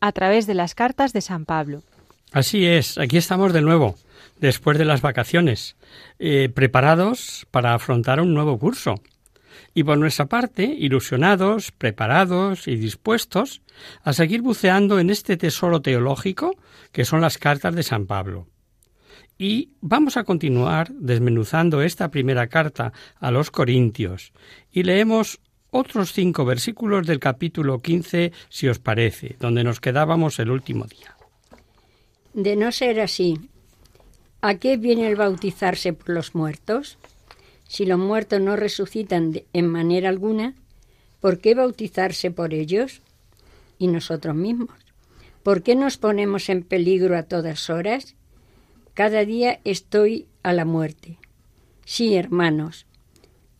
a través de las cartas de San Pablo. Así es, aquí estamos de nuevo, después de las vacaciones, eh, preparados para afrontar un nuevo curso. Y por nuestra parte, ilusionados, preparados y dispuestos a seguir buceando en este tesoro teológico que son las cartas de San Pablo. Y vamos a continuar desmenuzando esta primera carta a los Corintios y leemos otros cinco versículos del capítulo 15, si os parece, donde nos quedábamos el último día. De no ser así, ¿a qué viene el bautizarse por los muertos? Si los muertos no resucitan en manera alguna, ¿por qué bautizarse por ellos? Y nosotros mismos. ¿Por qué nos ponemos en peligro a todas horas? Cada día estoy a la muerte. Sí, hermanos,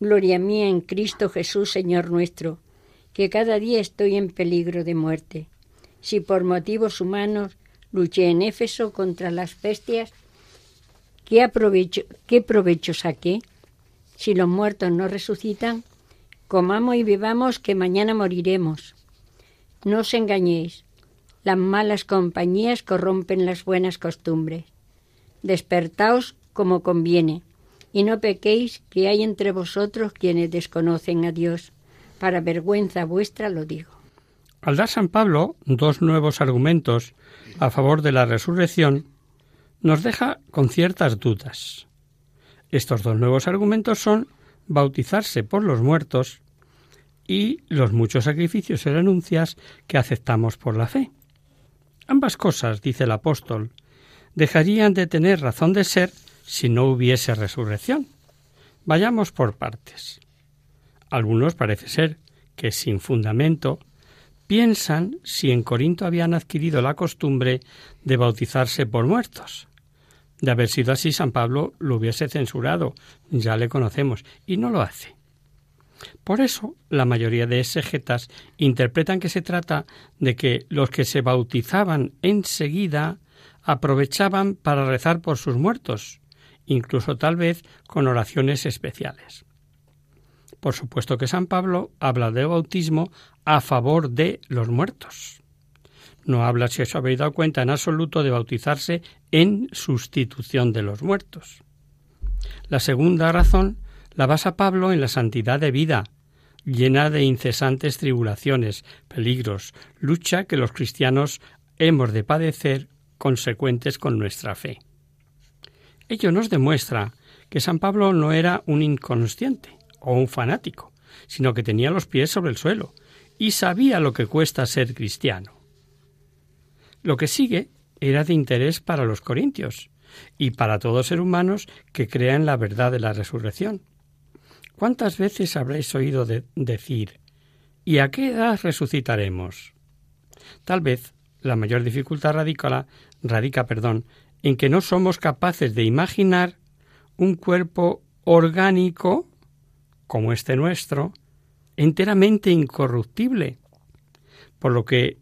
gloria mía en Cristo Jesús, Señor nuestro, que cada día estoy en peligro de muerte. Si por motivos humanos luché en Éfeso contra las bestias, ¿qué, qué provecho saqué? Si los muertos no resucitan, comamos y bebamos que mañana moriremos. No os engañéis, las malas compañías corrompen las buenas costumbres. Despertaos como conviene, y no pequéis que hay entre vosotros quienes desconocen a Dios. Para vergüenza vuestra lo digo. Al dar San Pablo dos nuevos argumentos a favor de la resurrección, nos deja con ciertas dudas. Estos dos nuevos argumentos son bautizarse por los muertos y los muchos sacrificios y renuncias que aceptamos por la fe. Ambas cosas, dice el apóstol, dejarían de tener razón de ser si no hubiese resurrección. Vayamos por partes. Algunos parece ser que sin fundamento piensan si en Corinto habían adquirido la costumbre de bautizarse por muertos. De haber sido así, San Pablo lo hubiese censurado, ya le conocemos, y no lo hace. Por eso, la mayoría de exegetas interpretan que se trata de que los que se bautizaban enseguida aprovechaban para rezar por sus muertos, incluso tal vez con oraciones especiales. Por supuesto que San Pablo habla de bautismo a favor de los muertos. No habla, si os habéis dado cuenta, en absoluto de bautizarse en sustitución de los muertos. La segunda razón la basa Pablo en la santidad de vida, llena de incesantes tribulaciones, peligros, lucha que los cristianos hemos de padecer consecuentes con nuestra fe. Ello nos demuestra que San Pablo no era un inconsciente o un fanático, sino que tenía los pies sobre el suelo y sabía lo que cuesta ser cristiano. Lo que sigue era de interés para los corintios y para todo ser humanos que crea en la verdad de la resurrección. ¿Cuántas veces habréis oído de decir ¿Y a qué edad resucitaremos? Tal vez la mayor dificultad radica, radica perdón, en que no somos capaces de imaginar un cuerpo orgánico como este nuestro, enteramente incorruptible, por lo que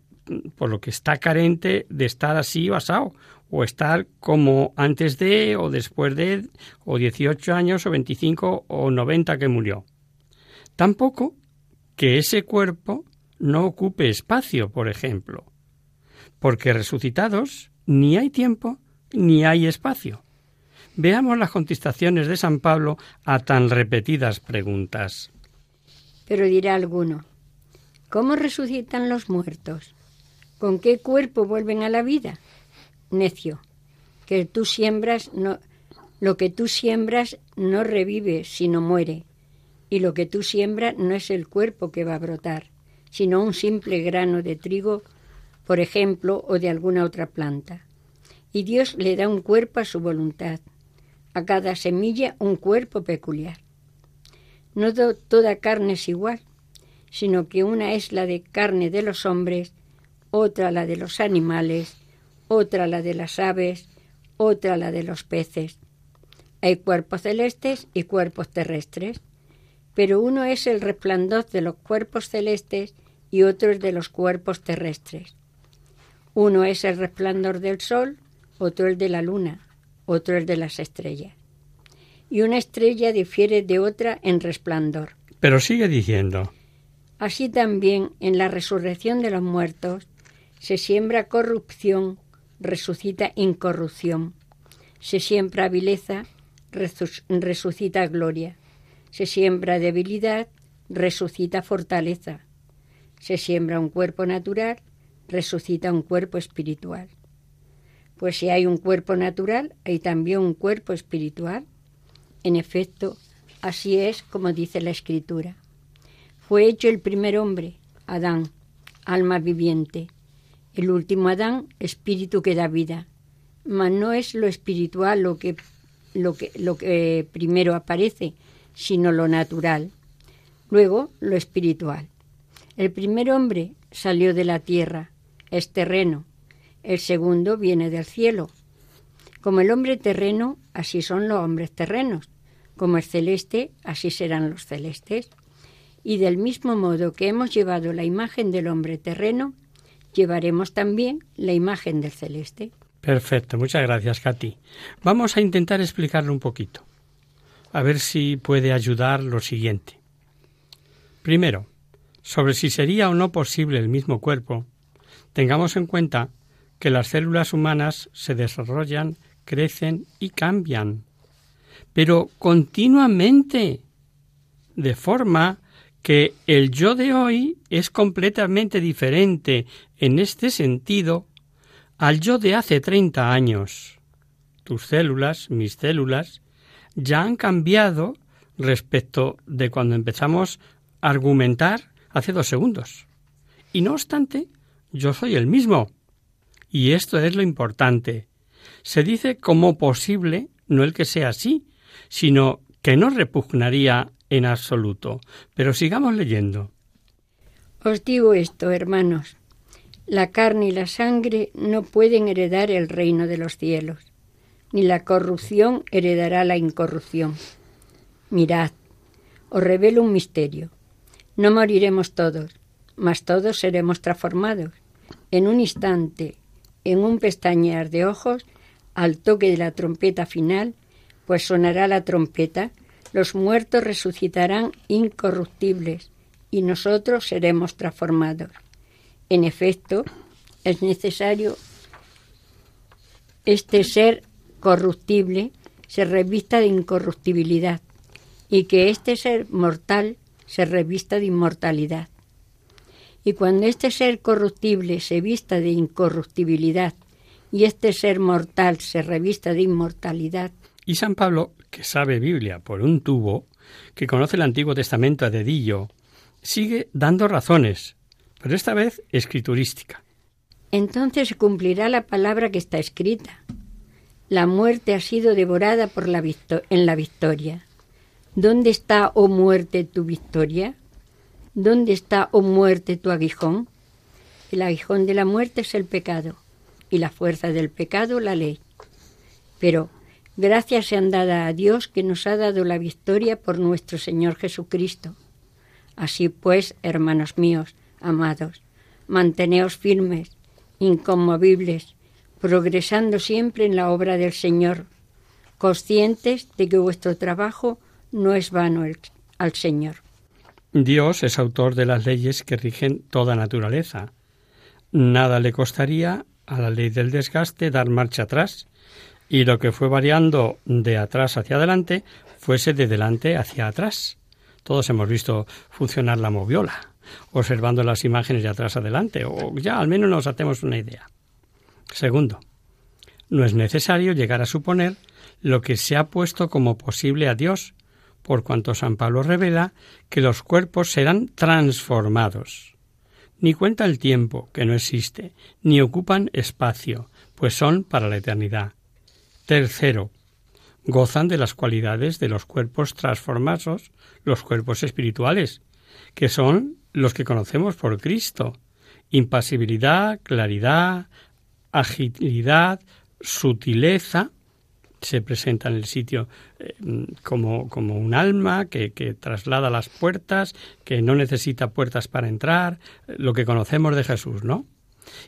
por lo que está carente de estar así o asado, o estar como antes de o después de o 18 años o 25 o 90 que murió. Tampoco que ese cuerpo no ocupe espacio, por ejemplo, porque resucitados ni hay tiempo ni hay espacio. Veamos las contestaciones de San Pablo a tan repetidas preguntas. Pero dirá alguno, ¿cómo resucitan los muertos? ¿Con qué cuerpo vuelven a la vida? Necio, que tú siembras no lo que tú siembras no revive, sino muere, y lo que tú siembras no es el cuerpo que va a brotar, sino un simple grano de trigo, por ejemplo, o de alguna otra planta. Y Dios le da un cuerpo a su voluntad, a cada semilla un cuerpo peculiar. No toda carne es igual, sino que una es la de carne de los hombres, otra la de los animales, otra la de las aves, otra la de los peces. Hay cuerpos celestes y cuerpos terrestres, pero uno es el resplandor de los cuerpos celestes y otro es de los cuerpos terrestres. Uno es el resplandor del sol, otro el de la luna, otro el de las estrellas. Y una estrella difiere de otra en resplandor. Pero sigue diciendo. Así también en la resurrección de los muertos se siembra corrupción, resucita incorrupción. Se siembra vileza, resucita gloria. Se siembra debilidad, resucita fortaleza. Se siembra un cuerpo natural, resucita un cuerpo espiritual. Pues si hay un cuerpo natural, hay también un cuerpo espiritual. En efecto, así es como dice la Escritura. Fue hecho el primer hombre, Adán, alma viviente. El último Adán, espíritu que da vida. Mas no es lo espiritual lo que, lo que, lo que primero aparece, sino lo natural. Luego, lo espiritual. El primer hombre salió de la tierra, es terreno. El segundo viene del cielo. Como el hombre terreno, así son los hombres terrenos. Como el celeste, así serán los celestes. Y del mismo modo que hemos llevado la imagen del hombre terreno, llevaremos también la imagen del celeste. Perfecto, muchas gracias, Katy. Vamos a intentar explicarlo un poquito. A ver si puede ayudar lo siguiente. Primero, sobre si sería o no posible el mismo cuerpo, tengamos en cuenta que las células humanas se desarrollan, crecen y cambian, pero continuamente, de forma que el yo de hoy es completamente diferente en este sentido al yo de hace 30 años. Tus células, mis células, ya han cambiado respecto de cuando empezamos a argumentar hace dos segundos. Y no obstante, yo soy el mismo. Y esto es lo importante. Se dice como posible, no el que sea así, sino que no repugnaría en absoluto. Pero sigamos leyendo. Os digo esto, hermanos. La carne y la sangre no pueden heredar el reino de los cielos, ni la corrupción heredará la incorrupción. Mirad, os revelo un misterio. No moriremos todos, mas todos seremos transformados. En un instante, en un pestañear de ojos, al toque de la trompeta final, pues sonará la trompeta, los muertos resucitarán incorruptibles y nosotros seremos transformados. En efecto, es necesario este ser corruptible se revista de incorruptibilidad y que este ser mortal se revista de inmortalidad. Y cuando este ser corruptible se vista de incorruptibilidad y este ser mortal se revista de inmortalidad. Y San Pablo, que sabe Biblia por un tubo, que conoce el Antiguo Testamento a dedillo, sigue dando razones, pero esta vez escriturística. Entonces se cumplirá la palabra que está escrita. La muerte ha sido devorada por la en la victoria. ¿Dónde está, oh muerte, tu victoria? ¿Dónde está, oh muerte, tu aguijón? El aguijón de la muerte es el pecado y la fuerza del pecado la ley. Pero gracias sean dadas a Dios que nos ha dado la victoria por nuestro Señor Jesucristo. Así pues, hermanos míos, amados, manteneos firmes, inconmovibles, progresando siempre en la obra del Señor, conscientes de que vuestro trabajo no es vano al Señor. Dios es autor de las leyes que rigen toda naturaleza. Nada le costaría a la ley del desgaste dar marcha atrás y lo que fue variando de atrás hacia adelante fuese de delante hacia atrás. Todos hemos visto funcionar la moviola, observando las imágenes de atrás adelante, o ya al menos nos hacemos una idea. Segundo, no es necesario llegar a suponer lo que se ha puesto como posible a Dios, por cuanto San Pablo revela que los cuerpos serán transformados. Ni cuenta el tiempo, que no existe, ni ocupan espacio, pues son para la eternidad. Tercero, gozan de las cualidades de los cuerpos transformados, los cuerpos espirituales, que son los que conocemos por Cristo. Impasibilidad, claridad, agilidad, sutileza, se presenta en el sitio eh, como, como, un alma que, que, traslada las puertas, que no necesita puertas para entrar, lo que conocemos de Jesús, ¿no?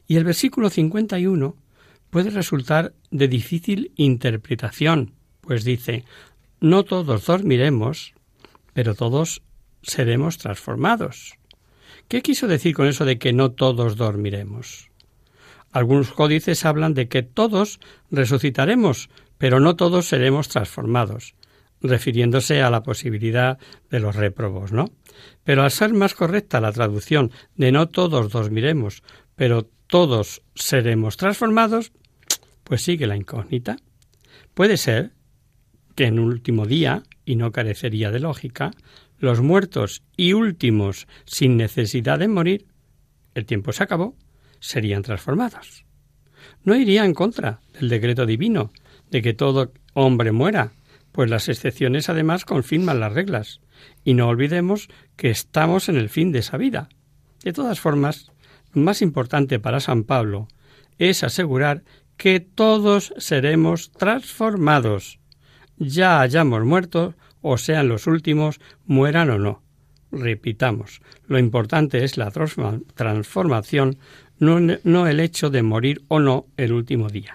Y el versículo 51 puede resultar de difícil interpretación, pues dice, no todos dormiremos, pero todos seremos transformados. ¿Qué quiso decir con eso de que no todos dormiremos? Algunos códices hablan de que todos resucitaremos, pero no todos seremos transformados, refiriéndose a la posibilidad de los réprobos, ¿no? Pero al ser más correcta la traducción de no todos dormiremos, pero todos seremos transformados, pues sigue la incógnita. Puede ser que en último día, y no carecería de lógica, los muertos y últimos sin necesidad de morir, el tiempo se acabó, serían transformados. No iría en contra del decreto divino de que todo hombre muera, pues las excepciones además confirman las reglas. Y no olvidemos que estamos en el fin de esa vida. De todas formas, lo más importante para San Pablo es asegurar que todos seremos transformados, ya hayamos muerto o sean los últimos, mueran o no. Repitamos, lo importante es la transformación, no, el hecho de morir o no el último día.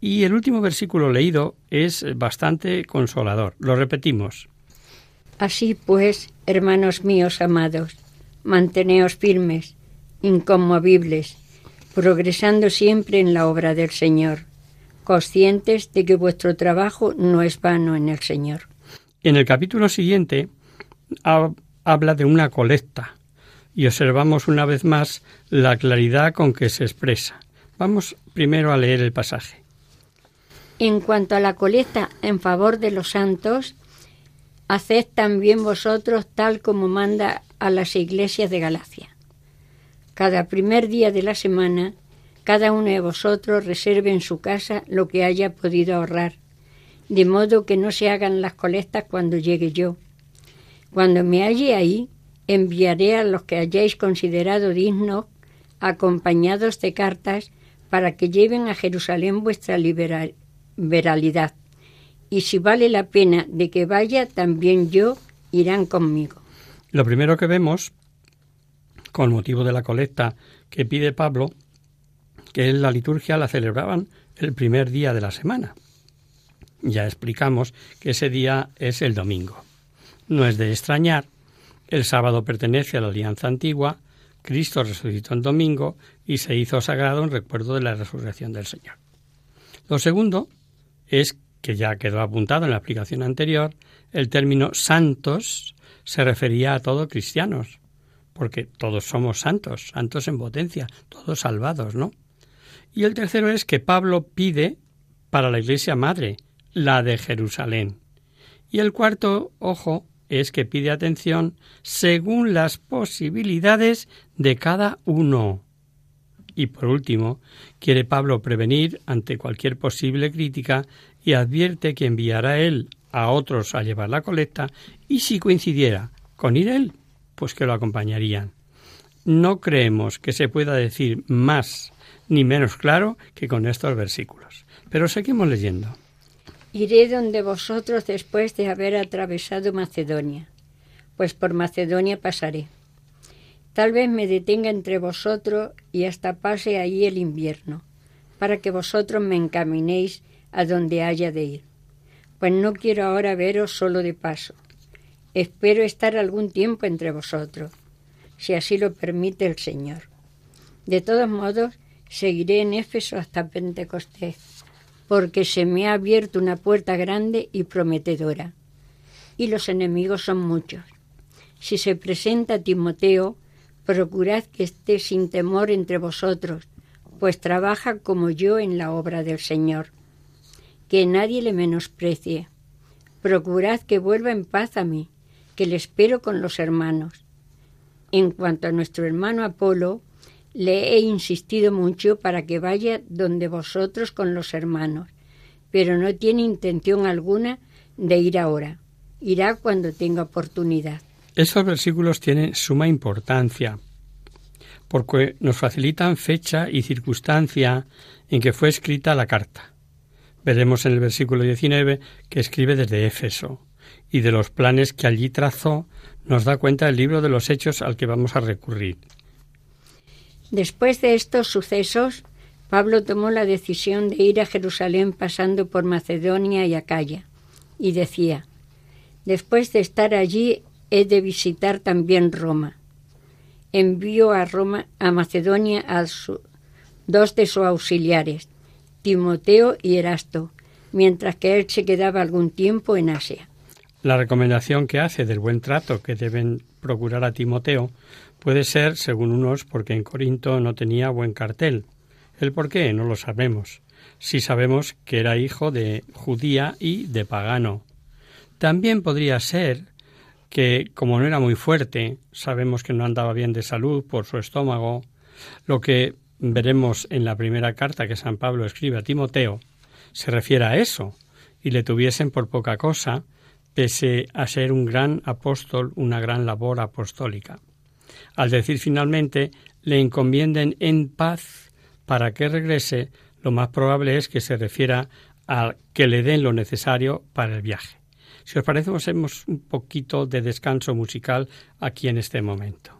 Y el último versículo leído es bastante consolador. Lo repetimos. Así pues, hermanos míos amados, manteneos firmes, inconmovibles, progresando siempre en la obra del Señor, conscientes de que vuestro trabajo no es vano en el Señor. En el capítulo siguiente habla de una colecta, y observamos una vez más la claridad con que se expresa. Vamos primero a leer el pasaje. En cuanto a la colecta en favor de los santos, haced también vosotros tal como manda a las iglesias de Galacia. Cada primer día de la semana, cada uno de vosotros reserve en su casa lo que haya podido ahorrar, de modo que no se hagan las colectas cuando llegue yo. Cuando me halle ahí, enviaré a los que hayáis considerado dignos, acompañados de cartas, para que lleven a Jerusalén vuestra liberalidad. Y si vale la pena de que vaya, también yo irán conmigo. Lo primero que vemos, con motivo de la colecta que pide Pablo, que en la liturgia la celebraban el primer día de la semana. Ya explicamos que ese día es el domingo. No es de extrañar el sábado pertenece a la alianza antigua, Cristo resucitó en domingo y se hizo sagrado en recuerdo de la resurrección del Señor. Lo segundo es que ya quedó apuntado en la aplicación anterior, el término santos se refería a todos cristianos, porque todos somos santos, santos en potencia, todos salvados, ¿no? Y el tercero es que Pablo pide para la Iglesia Madre, la de Jerusalén. Y el cuarto, ojo, es que pide atención según las posibilidades de cada uno. Y por último, quiere Pablo prevenir ante cualquier posible crítica y advierte que enviará él a otros a llevar la colecta y si coincidiera con ir él, pues que lo acompañarían. No creemos que se pueda decir más ni menos claro que con estos versículos. Pero seguimos leyendo. Iré donde vosotros después de haber atravesado Macedonia, pues por Macedonia pasaré. Tal vez me detenga entre vosotros y hasta pase ahí el invierno. para que vosotros me encaminéis a donde haya de ir. Pues no quiero ahora veros solo de paso. Espero estar algún tiempo entre vosotros, si así lo permite el Señor. De todos modos, seguiré en Éfeso hasta Pentecostés, porque se me ha abierto una puerta grande y prometedora, y los enemigos son muchos. Si se presenta Timoteo, procurad que esté sin temor entre vosotros, pues trabaja como yo en la obra del Señor. Que nadie le menosprecie. Procurad que vuelva en paz a mí, que le espero con los hermanos. En cuanto a nuestro hermano Apolo, le he insistido mucho para que vaya donde vosotros con los hermanos, pero no tiene intención alguna de ir ahora. Irá cuando tenga oportunidad. Estos versículos tienen suma importancia porque nos facilitan fecha y circunstancia en que fue escrita la carta. Veremos en el versículo 19 que escribe desde Éfeso, y de los planes que allí trazó nos da cuenta el libro de los hechos al que vamos a recurrir. Después de estos sucesos, Pablo tomó la decisión de ir a Jerusalén pasando por Macedonia y Acaya, y decía, Después de estar allí he de visitar también Roma envió a Roma, a Macedonia, a dos de sus auxiliares, Timoteo y Erasto, mientras que él se quedaba algún tiempo en Asia. La recomendación que hace del buen trato que deben procurar a Timoteo puede ser, según unos, porque en Corinto no tenía buen cartel. El por qué no lo sabemos. Sí sabemos que era hijo de judía y de pagano. También podría ser que como no era muy fuerte, sabemos que no andaba bien de salud por su estómago, lo que veremos en la primera carta que San Pablo escribe a Timoteo, se refiere a eso, y le tuviesen por poca cosa, pese a ser un gran apóstol, una gran labor apostólica. Al decir finalmente, le encomienden en paz para que regrese, lo más probable es que se refiera a que le den lo necesario para el viaje. Si os parece, hacemos un poquito de descanso musical aquí en este momento.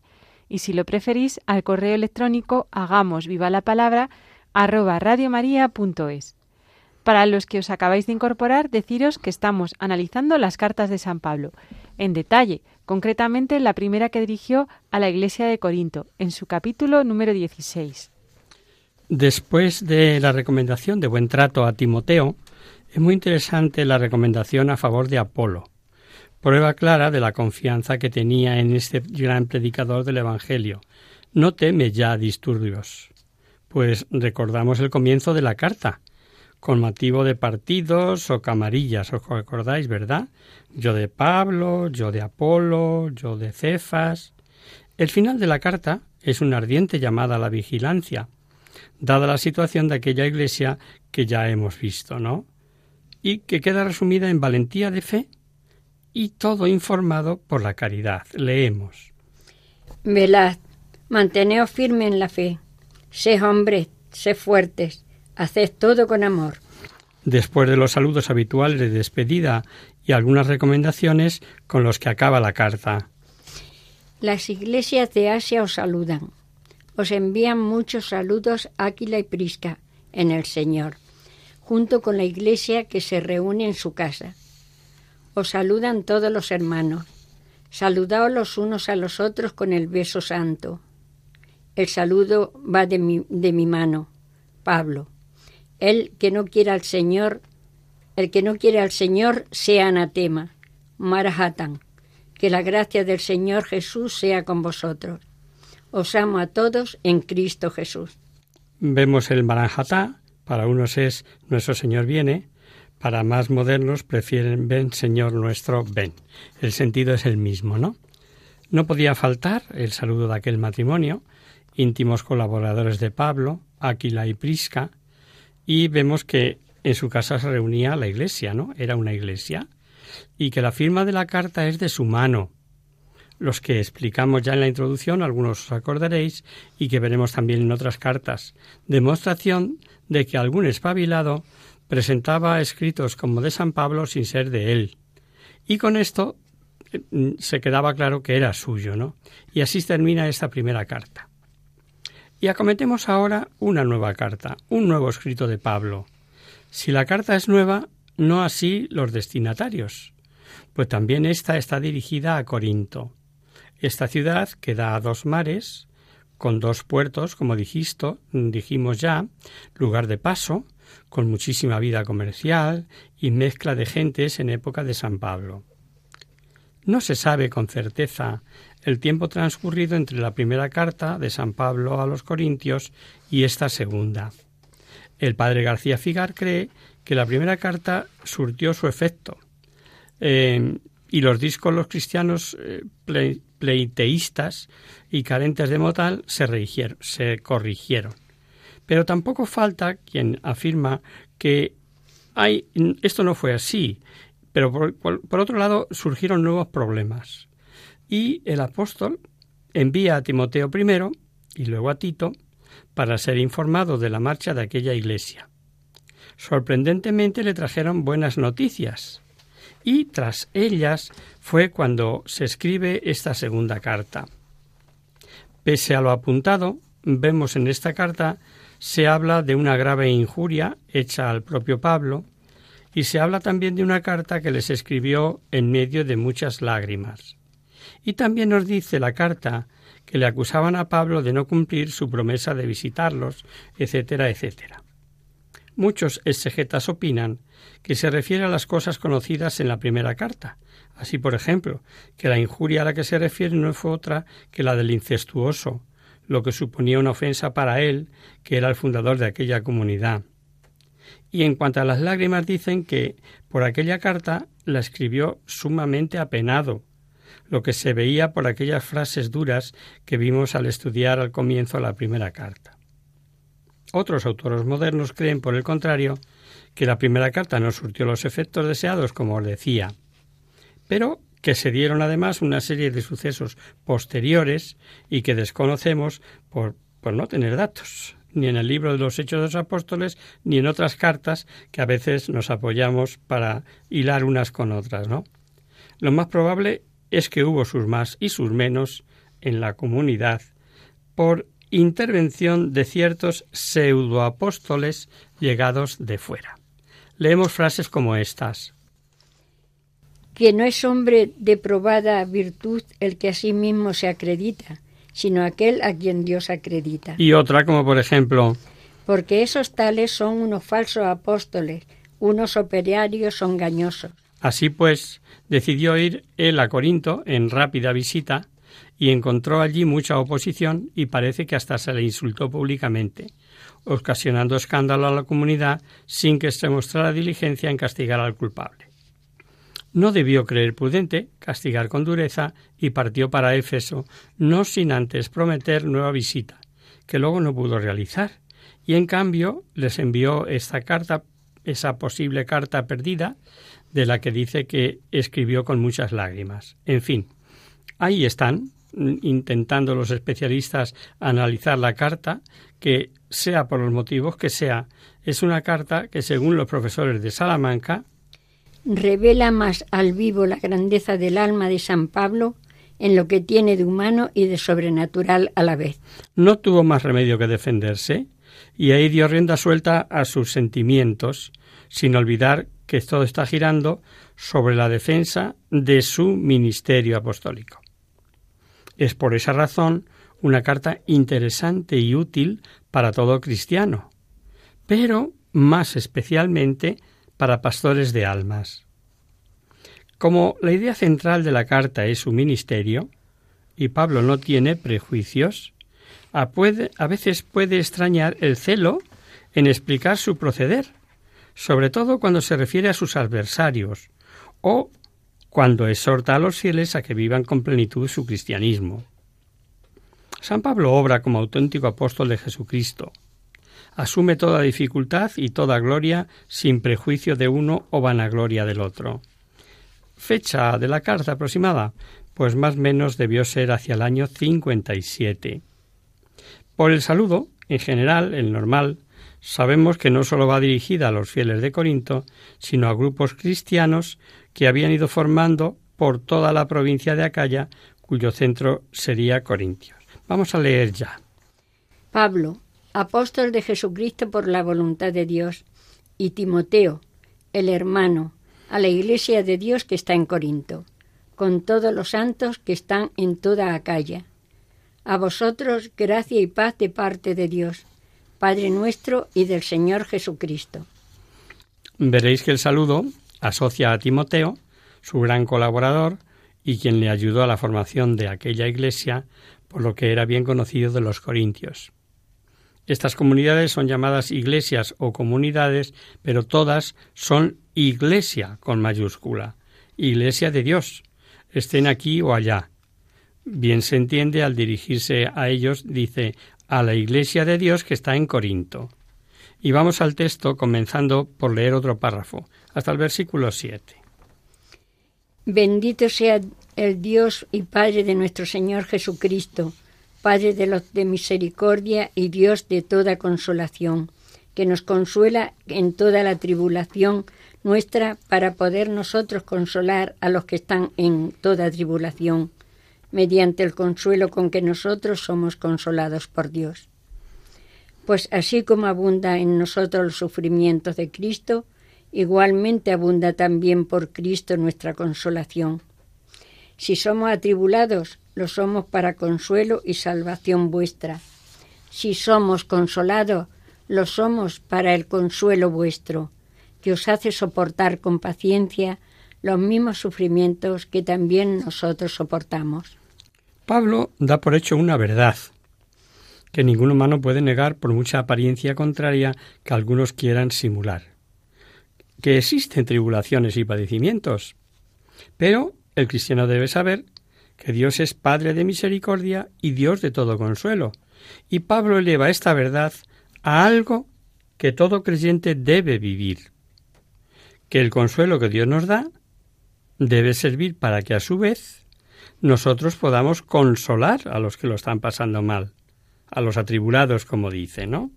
y si lo preferís al correo electrónico hagamos viva la palabra arroba radiomaria.es. Para los que os acabáis de incorporar, deciros que estamos analizando las cartas de San Pablo, en detalle, concretamente la primera que dirigió a la iglesia de Corinto, en su capítulo número 16. Después de la recomendación de buen trato a Timoteo, es muy interesante la recomendación a favor de Apolo, prueba clara de la confianza que tenía en este gran predicador del Evangelio. No teme ya disturbios. Pues recordamos el comienzo de la carta, con motivo de partidos o camarillas, os recordáis, ¿verdad? Yo de Pablo, yo de Apolo, yo de Cefas. El final de la carta es una ardiente llamada a la vigilancia, dada la situación de aquella iglesia que ya hemos visto, ¿no? Y que queda resumida en valentía de fe y todo informado por la caridad. Leemos. Velad, manteneos firme en la fe, sé hombres, sé fuertes, haced todo con amor. Después de los saludos habituales de despedida y algunas recomendaciones con los que acaba la carta. Las iglesias de Asia os saludan. Os envían muchos saludos Áquila y Prisca en el Señor, junto con la iglesia que se reúne en su casa. Os saludan todos los hermanos. Saludaos los unos a los otros con el beso santo. El saludo va de mi, de mi mano, Pablo. El que no quiera al Señor, el que no quiere al Señor, sea anatema. Marahatan. Que la gracia del Señor Jesús sea con vosotros. Os amo a todos en Cristo Jesús. Vemos el Maranjatá, para unos es nuestro Señor viene, para más modernos prefieren ven, Señor nuestro, ven. El sentido es el mismo, ¿no? No podía faltar el saludo de aquel matrimonio, íntimos colaboradores de Pablo, Aquila y Prisca, y vemos que en su casa se reunía la iglesia, ¿no? Era una iglesia, y que la firma de la carta es de su mano, los que explicamos ya en la introducción, algunos os acordaréis, y que veremos también en otras cartas, demostración de que algún espabilado presentaba escritos como de San Pablo sin ser de él. Y con esto mm, se quedaba claro que era suyo, ¿no? Y así termina esta primera carta. Y acometemos ahora una nueva carta, un nuevo escrito de Pablo. Si la carta es nueva, no así los destinatarios, pues también esta está dirigida a Corinto. Esta ciudad que da a dos mares, con dos puertos, como dijimos ya, lugar de paso, con muchísima vida comercial y mezcla de gentes en época de San Pablo. No se sabe con certeza el tiempo transcurrido entre la primera carta de San Pablo a los Corintios y esta segunda. El padre García Figar cree que la primera carta surtió su efecto eh, y los discos cristianos eh, pleiteístas y carentes de motal se, se corrigieron. Pero tampoco falta quien afirma que hay, esto no fue así, pero por, otro lado surgieron nuevos problemas. Y el apóstol envía a Timoteo primero y luego a Tito para ser informado de la marcha de aquella iglesia. Sorprendentemente le trajeron buenas noticias y tras ellas fue cuando se escribe esta segunda carta. Pese a lo apuntado, vemos en esta carta se habla de una grave injuria hecha al propio Pablo y se habla también de una carta que les escribió en medio de muchas lágrimas. Y también nos dice la carta que le acusaban a Pablo de no cumplir su promesa de visitarlos, etcétera, etcétera. Muchos exegetas opinan que se refiere a las cosas conocidas en la primera carta. Así, por ejemplo, que la injuria a la que se refiere no fue otra que la del incestuoso, lo que suponía una ofensa para él, que era el fundador de aquella comunidad. Y en cuanto a las lágrimas dicen que por aquella carta la escribió sumamente apenado, lo que se veía por aquellas frases duras que vimos al estudiar al comienzo la primera carta. Otros autores modernos creen, por el contrario, que la primera carta no surtió los efectos deseados, como os decía, pero que se dieron además una serie de sucesos posteriores y que desconocemos por, no tener datos, ni en el libro de los Hechos de los Apóstoles, ni en otras cartas que a veces nos apoyamos para hilar unas con otras, ¿no? Lo más probable es que hubo sus más y sus menos en la comunidad por intervención de ciertos pseudoapóstoles llegados de fuera. Leemos frases como estas. Que no es hombre de probada virtud el que a sí mismo se acredita, sino aquel a quien Dios acredita. Y otra como por ejemplo. Porque esos tales son unos falsos apóstoles, unos operarios engañosos. Así pues, decidió ir él a Corinto en rápida visita y encontró allí mucha oposición y parece que hasta se le insultó públicamente, ocasionando escándalo a la comunidad sin que se mostrara diligencia en castigar al culpable. No debió creer prudente castigar con dureza y partió para Éfeso, no sin antes prometer nueva visita, que luego no pudo realizar, y en cambio les envió esta carta, esa posible carta perdida, de la que dice que escribió con muchas lágrimas. En fin, ahí están intentando los especialistas analizar la carta, que sea por los motivos que sea, es una carta que, según los profesores de Salamanca, revela más al vivo la grandeza del alma de San Pablo en lo que tiene de humano y de sobrenatural a la vez. No tuvo más remedio que defenderse, y ahí dio rienda suelta a sus sentimientos, sin olvidar que todo está girando sobre la defensa de su ministerio apostólico. Es por esa razón una carta interesante y útil para todo cristiano, pero más especialmente para pastores de almas. Como la idea central de la carta es su ministerio, y Pablo no tiene prejuicios, a, a veces puede extrañar el celo en explicar su proceder, sobre todo cuando se refiere a sus adversarios, o cuando exhorta a los fieles a que vivan con plenitud su cristianismo. San Pablo obra como auténtico apóstol de Jesucristo. Asume toda dificultad y toda gloria sin prejuicio de uno o vanagloria del otro. Fecha de la carta aproximada, pues más o menos debió ser hacia el año 57. Por el saludo, en general, el normal, sabemos que no sólo va dirigida a los fieles de Corinto, sino a grupos cristianos que habían ido formando por toda la provincia de Acaya, cuyo centro sería Corintios. Vamos a leer ya. Pablo, apóstol de Jesucristo por la voluntad de Dios, y Timoteo, el hermano, a la iglesia de Dios que está en Corinto, con todos los santos que están en toda Acaya. A vosotros gracia y paz de parte de Dios, Padre nuestro y del Señor Jesucristo. Veréis que el saludo asocia a Timoteo, su gran colaborador, y quien le ayudó a la formación de aquella iglesia, por lo que era bien conocido de los corintios. Estas comunidades son llamadas iglesias o comunidades, pero todas son iglesia con mayúscula, iglesia de Dios, estén aquí o allá. Bien se entiende al dirigirse a ellos, dice, a la iglesia de Dios que está en Corinto. Y vamos al texto comenzando por leer otro párrafo, hasta el versículo 7. Bendito sea el Dios y Padre de nuestro Señor Jesucristo, Padre de los de misericordia y Dios de toda consolación, que nos consuela en toda la tribulación nuestra para poder nosotros consolar a los que están en toda tribulación, mediante el consuelo con que nosotros somos consolados por Dios. Pues así como abunda en nosotros los sufrimientos de Cristo, igualmente abunda también por Cristo nuestra consolación. Si somos atribulados, lo somos para consuelo y salvación vuestra. Si somos consolados, lo somos para el consuelo vuestro, que os hace soportar con paciencia los mismos sufrimientos que también nosotros soportamos. Pablo da por hecho una verdad, que ningún humano puede negar por mucha apariencia contraria que algunos quieran simular que existen tribulaciones y padecimientos. Pero el cristiano debe saber que Dios es Padre de misericordia y Dios de todo consuelo. Y Pablo eleva esta verdad a algo que todo creyente debe vivir, que el consuelo que Dios nos da debe servir para que a su vez nosotros podamos consolar a los que lo están pasando mal, a los atribulados, como dice, ¿no?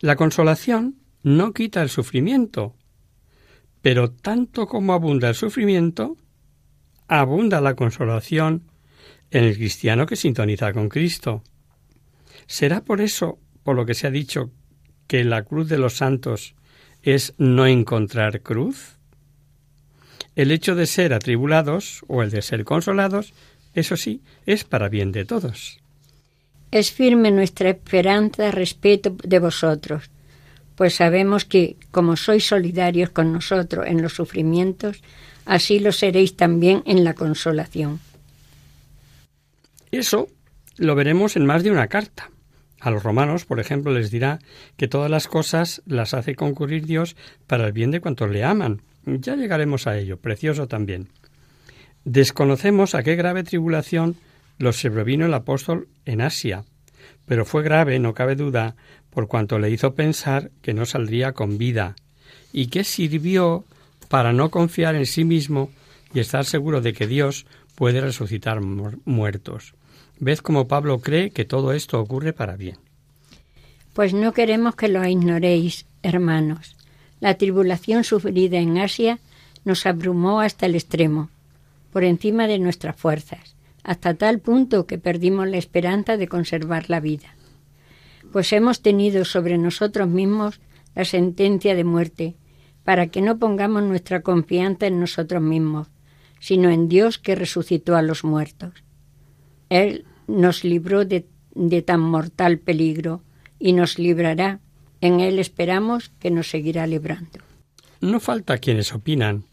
La consolación no quita el sufrimiento, pero tanto como abunda el sufrimiento, abunda la consolación en el cristiano que sintoniza con Cristo. ¿Será por eso, por lo que se ha dicho, que la cruz de los santos es no encontrar cruz? El hecho de ser atribulados o el de ser consolados, eso sí, es para bien de todos. Es firme nuestra esperanza respeto de vosotros, pues sabemos que, como sois solidarios con nosotros en los sufrimientos, así lo seréis también en la consolación. Eso lo veremos en más de una carta. A los romanos, por ejemplo, les dirá que todas las cosas las hace concurrir Dios para el bien de cuantos le aman. Ya llegaremos a ello, precioso también. Desconocemos a qué grave tribulación los sobrevino el apóstol en Asia, pero fue grave, no cabe duda, por cuanto le hizo pensar que no saldría con vida, y que sirvió para no confiar en sí mismo y estar seguro de que Dios puede resucitar muertos. Ved cómo Pablo cree que todo esto ocurre para bien. Pues no queremos que lo ignoréis, hermanos. La tribulación sufrida en Asia nos abrumó hasta el extremo, por encima de nuestras fuerzas, hasta tal punto que perdimos la esperanza de conservar la vida pues hemos tenido sobre nosotros mismos la sentencia de muerte, para que no pongamos nuestra confianza en nosotros mismos, sino en Dios que resucitó a los muertos. Él nos libró de, tan mortal peligro y nos librará. En Él esperamos que nos seguirá librando. No falta quienes opinan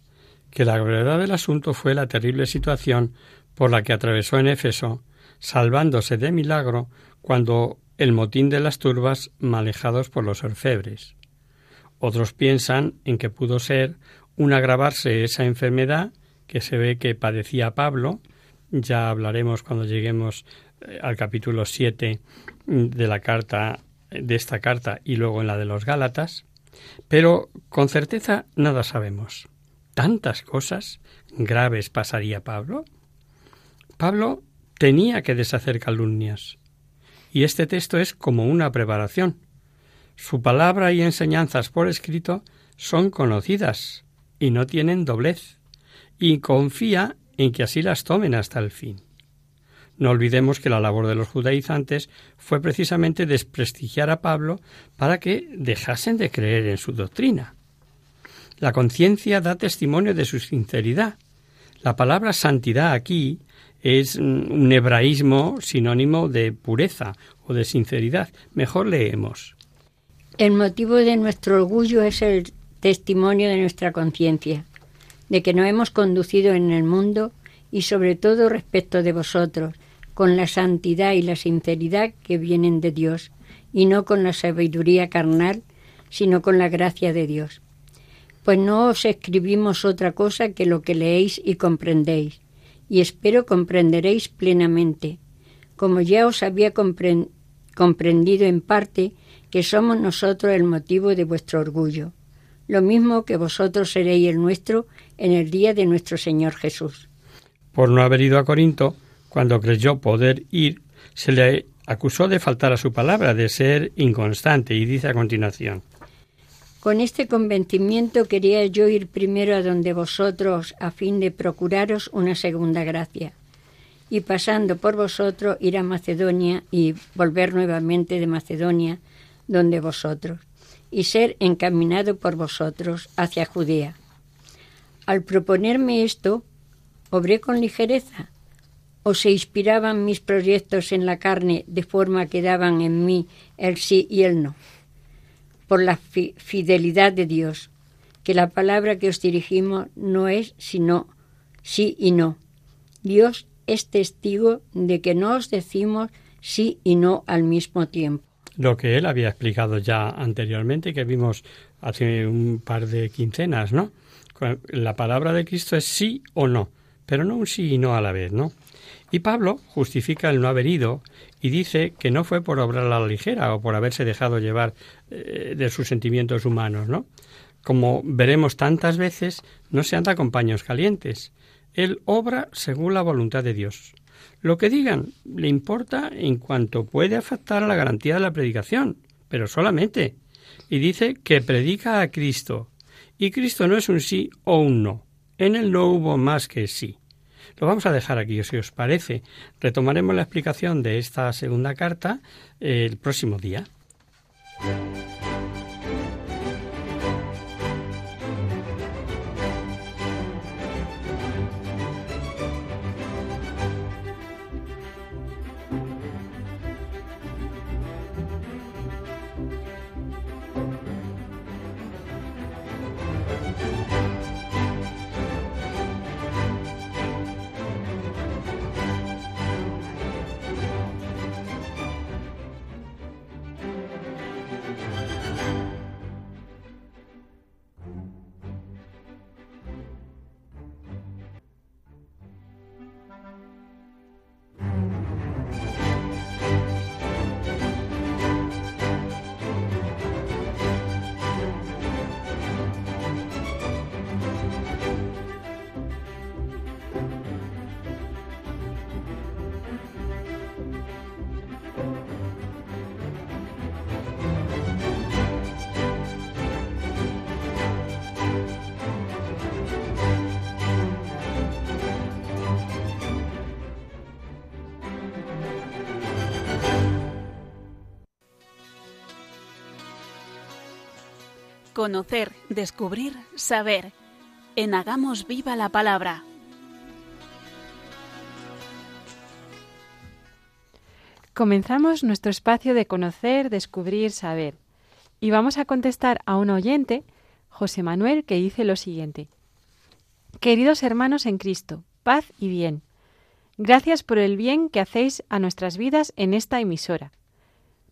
que la gravedad del asunto fue la terrible situación por la que atravesó en Éfeso, salvándose de milagro cuando el motín de las turbas manejados por los orfebres. Otros piensan en que pudo ser un agravarse esa enfermedad que se ve que padecía Pablo, ya hablaremos cuando lleguemos eh, al capítulo 7 de la carta de esta carta y luego en la de los Gálatas, pero con certeza nada sabemos. ¿Tantas cosas graves pasaría Pablo? Pablo tenía que deshacer calumnias, y este texto es como una preparación. Su palabra y enseñanzas por escrito son conocidas y no tienen doblez, y confía en que así las tomen hasta el fin. No olvidemos que la labor de los judaizantes fue precisamente desprestigiar a Pablo para que dejasen de creer en su doctrina. La conciencia da testimonio de su sinceridad. La palabra santidad aquí es un hebraísmo sinónimo de pureza o de sinceridad. Mejor leemos. El motivo de nuestro orgullo es el testimonio de nuestra conciencia, de que nos hemos conducido en el mundo y sobre todo respecto de vosotros, con la santidad y la sinceridad que vienen de Dios, y no con la sabiduría carnal, sino con la gracia de Dios. Pues no os escribimos otra cosa que lo que leéis y comprendéis, y espero comprenderéis plenamente, como ya os había comprendido en parte que somos nosotros el motivo de vuestro orgullo, lo mismo que vosotros seréis el nuestro en el día de nuestro Señor Jesús. Por no haber ido a Corinto, cuando creyó poder ir, se le acusó de faltar a su palabra, de ser inconstante, y dice a continuación con este convencimiento quería yo ir primero a donde vosotros a fin de procuraros una segunda gracia, y pasando por vosotros ir a Macedonia y volver nuevamente de Macedonia donde vosotros, y ser encaminado por vosotros hacia Judea. Al proponerme esto, obré con ligereza, o se inspiraban mis proyectos en la carne de forma que daban en mí el sí y el no por la fidelidad de Dios, que la palabra que os dirigimos no es sino sí y no. Dios es testigo de que no os decimos sí y no al mismo tiempo. Lo que él había explicado ya anteriormente, que vimos hace un par de quincenas, ¿no? La palabra de Cristo es sí o no, pero no un sí y no a la vez, ¿no? Y Pablo justifica el no haber ido y dice que no fue por obrar a la ligera o por haberse dejado llevar eh, de sus sentimientos humanos, ¿no? Como veremos tantas veces, no se anda con paños calientes. Él obra según la voluntad de Dios. Lo que digan le importa en cuanto puede afectar a la garantía de la predicación, pero solamente. Y dice que predica a Cristo. Y Cristo no es un sí o un no. En él no hubo más que sí. Lo vamos a dejar aquí, si os parece. Retomaremos la explicación de esta segunda carta eh, el próximo día. Conocer, descubrir, saber. En Hagamos Viva la Palabra. Comenzamos nuestro espacio de conocer, descubrir, saber. Y vamos a contestar a un oyente, José Manuel, que dice lo siguiente. Queridos hermanos en Cristo, paz y bien. Gracias por el bien que hacéis a nuestras vidas en esta emisora.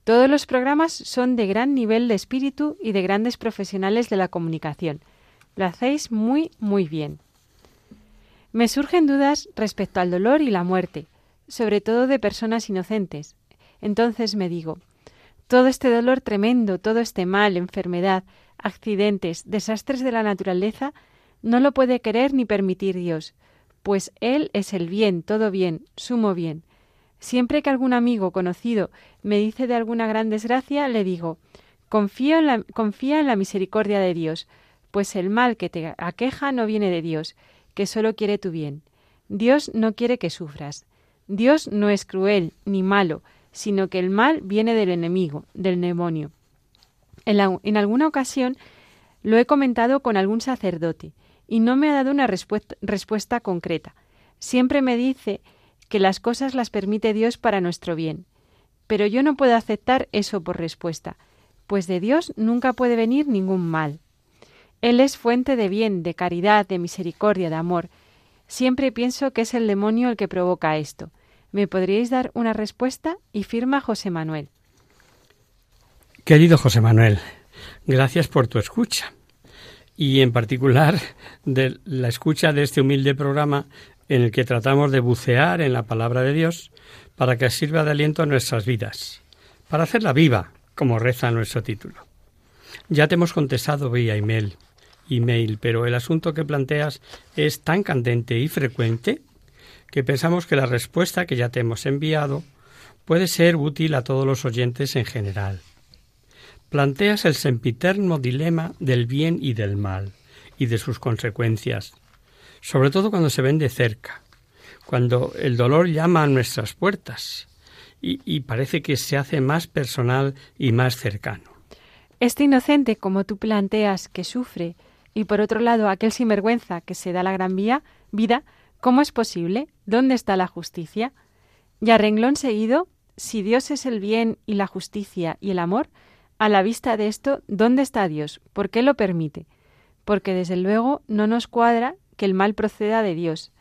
Todos los programas son de gran nivel de espíritu y de grandes profesionales de la comunicación. Lo hacéis muy, muy bien. Me surgen dudas respecto al dolor y la muerte, sobre todo de personas inocentes. Entonces me digo, todo este dolor tremendo, todo este mal, enfermedad, accidentes, desastres de la naturaleza, no lo puede querer ni permitir Dios, pues Él es el bien, todo bien, sumo bien, Siempre que algún amigo conocido me dice de alguna gran desgracia, le digo confía en, la, confía en la misericordia de Dios, pues el mal que te aqueja no viene de Dios, que solo quiere tu bien. Dios no quiere que sufras. Dios no es cruel ni malo, sino que el mal viene del enemigo, del demonio. En, en alguna ocasión lo he comentado con algún sacerdote y no me ha dado una respuesta concreta. Siempre me dice que las cosas las permite Dios para nuestro bien. Pero yo no puedo aceptar eso por respuesta, pues de Dios nunca puede venir ningún mal. Él es fuente de bien, de caridad, de misericordia, de amor. Siempre pienso que es el demonio el que provoca esto. ¿Me podríais dar una respuesta? Y firma José Manuel. Querido José Manuel, gracias por tu escucha y en particular de la escucha de este humilde programa en el que tratamos de bucear en la palabra de Dios para que sirva de aliento a nuestras vidas, para hacerla viva, como reza nuestro título. Ya te hemos contestado vía email, email, pero el asunto que planteas es tan candente y frecuente que pensamos que la respuesta que ya te hemos enviado puede ser útil a todos los oyentes en general. Planteas el sempiterno dilema del bien y del mal y de sus consecuencias, sobre todo cuando se ven de cerca, cuando el dolor llama a nuestras puertas y, parece que se hace más personal y más cercano. Este inocente, como tú planteas, que sufre, y por otro lado aquel sinvergüenza que se da la gran vía, vida, ¿cómo es posible? ¿Dónde está la justicia? Y a renglón seguido, si Dios es el bien y la justicia y el amor, a la vista de esto, ¿dónde está Dios? ¿Por qué lo permite? Porque desde luego no nos cuadra que el mal proceda de Dios.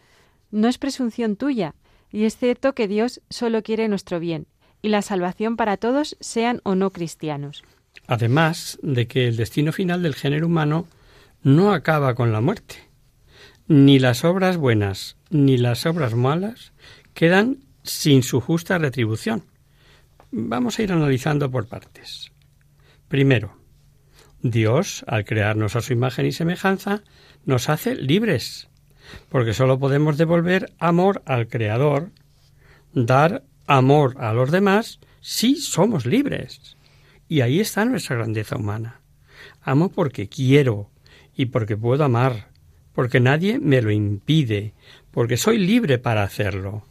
No es presunción tuya, y es cierto que Dios solo quiere nuestro bien, y la salvación para todos, sean o no cristianos. Además de que el destino final del género humano no acaba con la muerte. ni las obras buenas ni las obras malas quedan sin su justa retribución. Vamos a ir analizando por partes. Primero, Dios, al crearnos a su imagen y semejanza, nos hace libres, porque sólo podemos devolver amor al Creador, dar amor a los demás, si somos libres. Y ahí está nuestra grandeza humana. Amo porque quiero y porque puedo amar, porque nadie me lo impide, porque soy libre para hacerlo.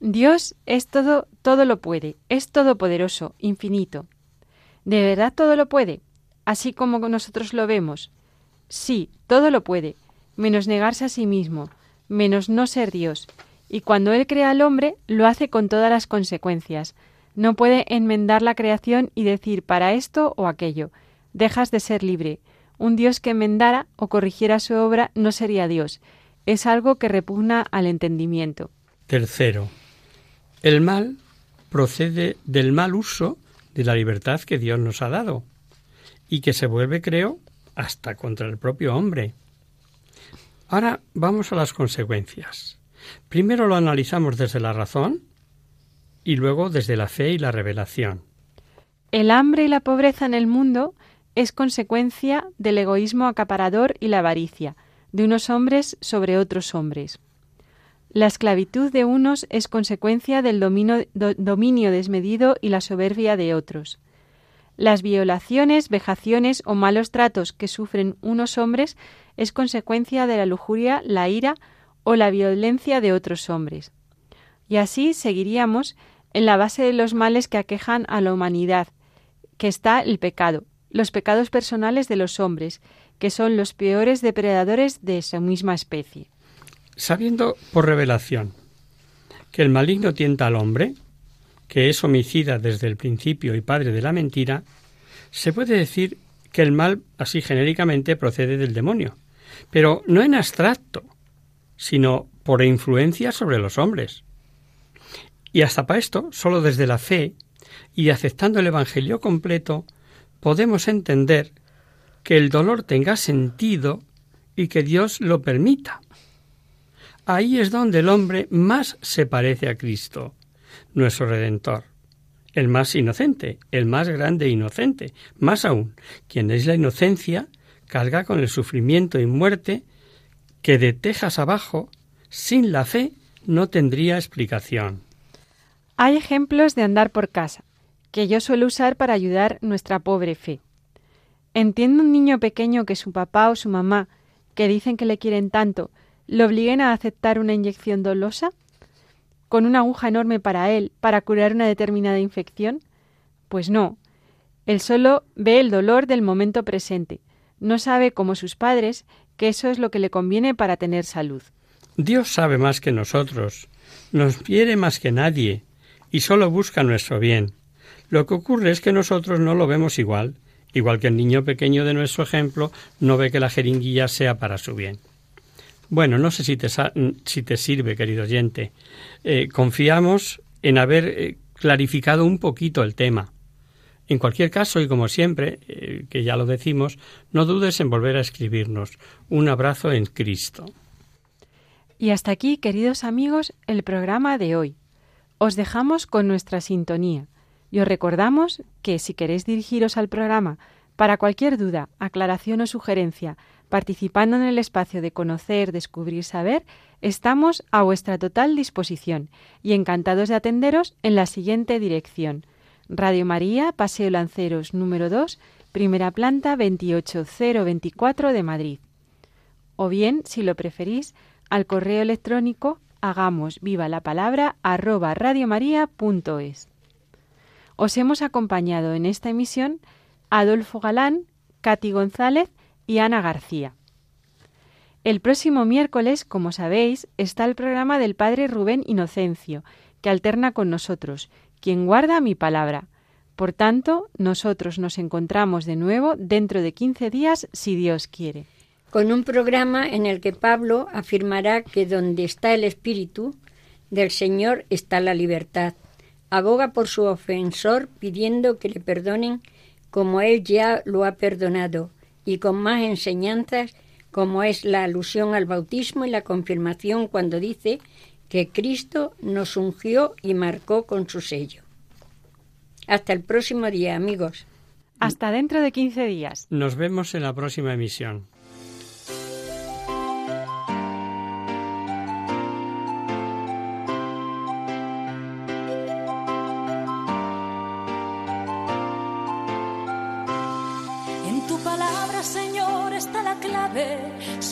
Dios es todo, todo lo puede, es todopoderoso, infinito. ¿De verdad todo lo puede? Así como nosotros lo vemos. Sí, todo lo puede, menos negarse a sí mismo, menos no ser Dios. Y cuando Él crea al hombre, lo hace con todas las consecuencias. No puede enmendar la creación y decir para esto o aquello. Dejas de ser libre. Un Dios que enmendara o corrigiera su obra no sería Dios. Es algo que repugna al entendimiento. Tercero, el mal procede del mal uso de la libertad que Dios nos ha dado y que se vuelve, creo, hasta contra el propio hombre. Ahora vamos a las consecuencias. Primero lo analizamos desde la razón y luego desde la fe y la revelación. El hambre y la pobreza en el mundo es consecuencia del egoísmo acaparador y la avaricia de unos hombres sobre otros hombres. La esclavitud de unos es consecuencia del dominio desmedido y la soberbia de otros. Las violaciones, vejaciones o malos tratos que sufren unos hombres es consecuencia de la lujuria, la ira o la violencia de otros hombres. Y así seguiríamos en la base de los males que aquejan a la humanidad, que está el pecado, los pecados personales de los hombres, que son los peores depredadores de esa misma especie. Sabiendo por revelación que el maligno tienta al hombre, que es homicida desde el principio y padre de la mentira, se puede decir que el mal, así genéricamente, procede del demonio, pero no en abstracto, sino por influencia sobre los hombres. Y hasta para esto, solo desde la fe y aceptando el Evangelio completo, podemos entender que el dolor tenga sentido y que Dios lo permita. Ahí es donde el hombre más se parece a Cristo, nuestro Redentor, el más inocente, el más grande inocente. Más aún, quien es la inocencia carga con el sufrimiento y muerte que de tejas abajo, sin la fe, no tendría explicación. Hay ejemplos de andar por casa, que yo suelo usar para ayudar nuestra pobre fe. Entiendo un niño pequeño que su papá o su mamá, que dicen que le quieren tanto, lo obliguen a aceptar una inyección dolosa, con una aguja enorme para él, para curar una determinada infección? Pues no. Él solo ve el dolor del momento presente. No sabe, como sus padres, que eso es lo que le conviene para tener salud. Dios sabe más que nosotros, nos quiere más que nadie, y solo busca nuestro bien. Lo que ocurre es que nosotros no lo vemos igual, igual que el niño pequeño de nuestro ejemplo no ve que la jeringuilla sea para su bien. Bueno, no sé si te, si te sirve, querido oyente. Eh, confiamos en haber eh, clarificado un poquito el tema. En cualquier caso, y como siempre, eh, que ya lo decimos, no dudes en volver a escribirnos. Un abrazo en Cristo. Y hasta aquí, queridos amigos, el programa de hoy. Os dejamos con nuestra sintonía y os recordamos que si queréis dirigiros al programa para cualquier duda, aclaración o sugerencia, participando en el espacio de conocer, descubrir, saber, estamos a vuestra total disposición y encantados de atenderos en la siguiente dirección. Radio María, Paseo Lanceros número 2, primera planta 28024 de Madrid. O bien, si lo preferís, al correo electrónico hagamos viva la palabra arroba radiomaria.es. Os hemos acompañado en esta emisión Adolfo Galán, Cati González y Ana García. El próximo miércoles, como sabéis, está el programa del Padre Rubén Inocencio, que alterna con nosotros, quien guarda mi palabra. Por tanto, nosotros nos encontramos de nuevo dentro de 15 días, si Dios quiere. Con un programa en el que Pablo afirmará que donde está el Espíritu del Señor está la libertad aboga por su ofensor pidiendo que le perdonen como él ya lo ha perdonado y con más enseñanzas como es la alusión al bautismo y la confirmación cuando dice que Cristo nos ungió y marcó con su sello. Hasta el próximo día, amigos. Hasta dentro de 15 días. Nos vemos en la próxima emisión.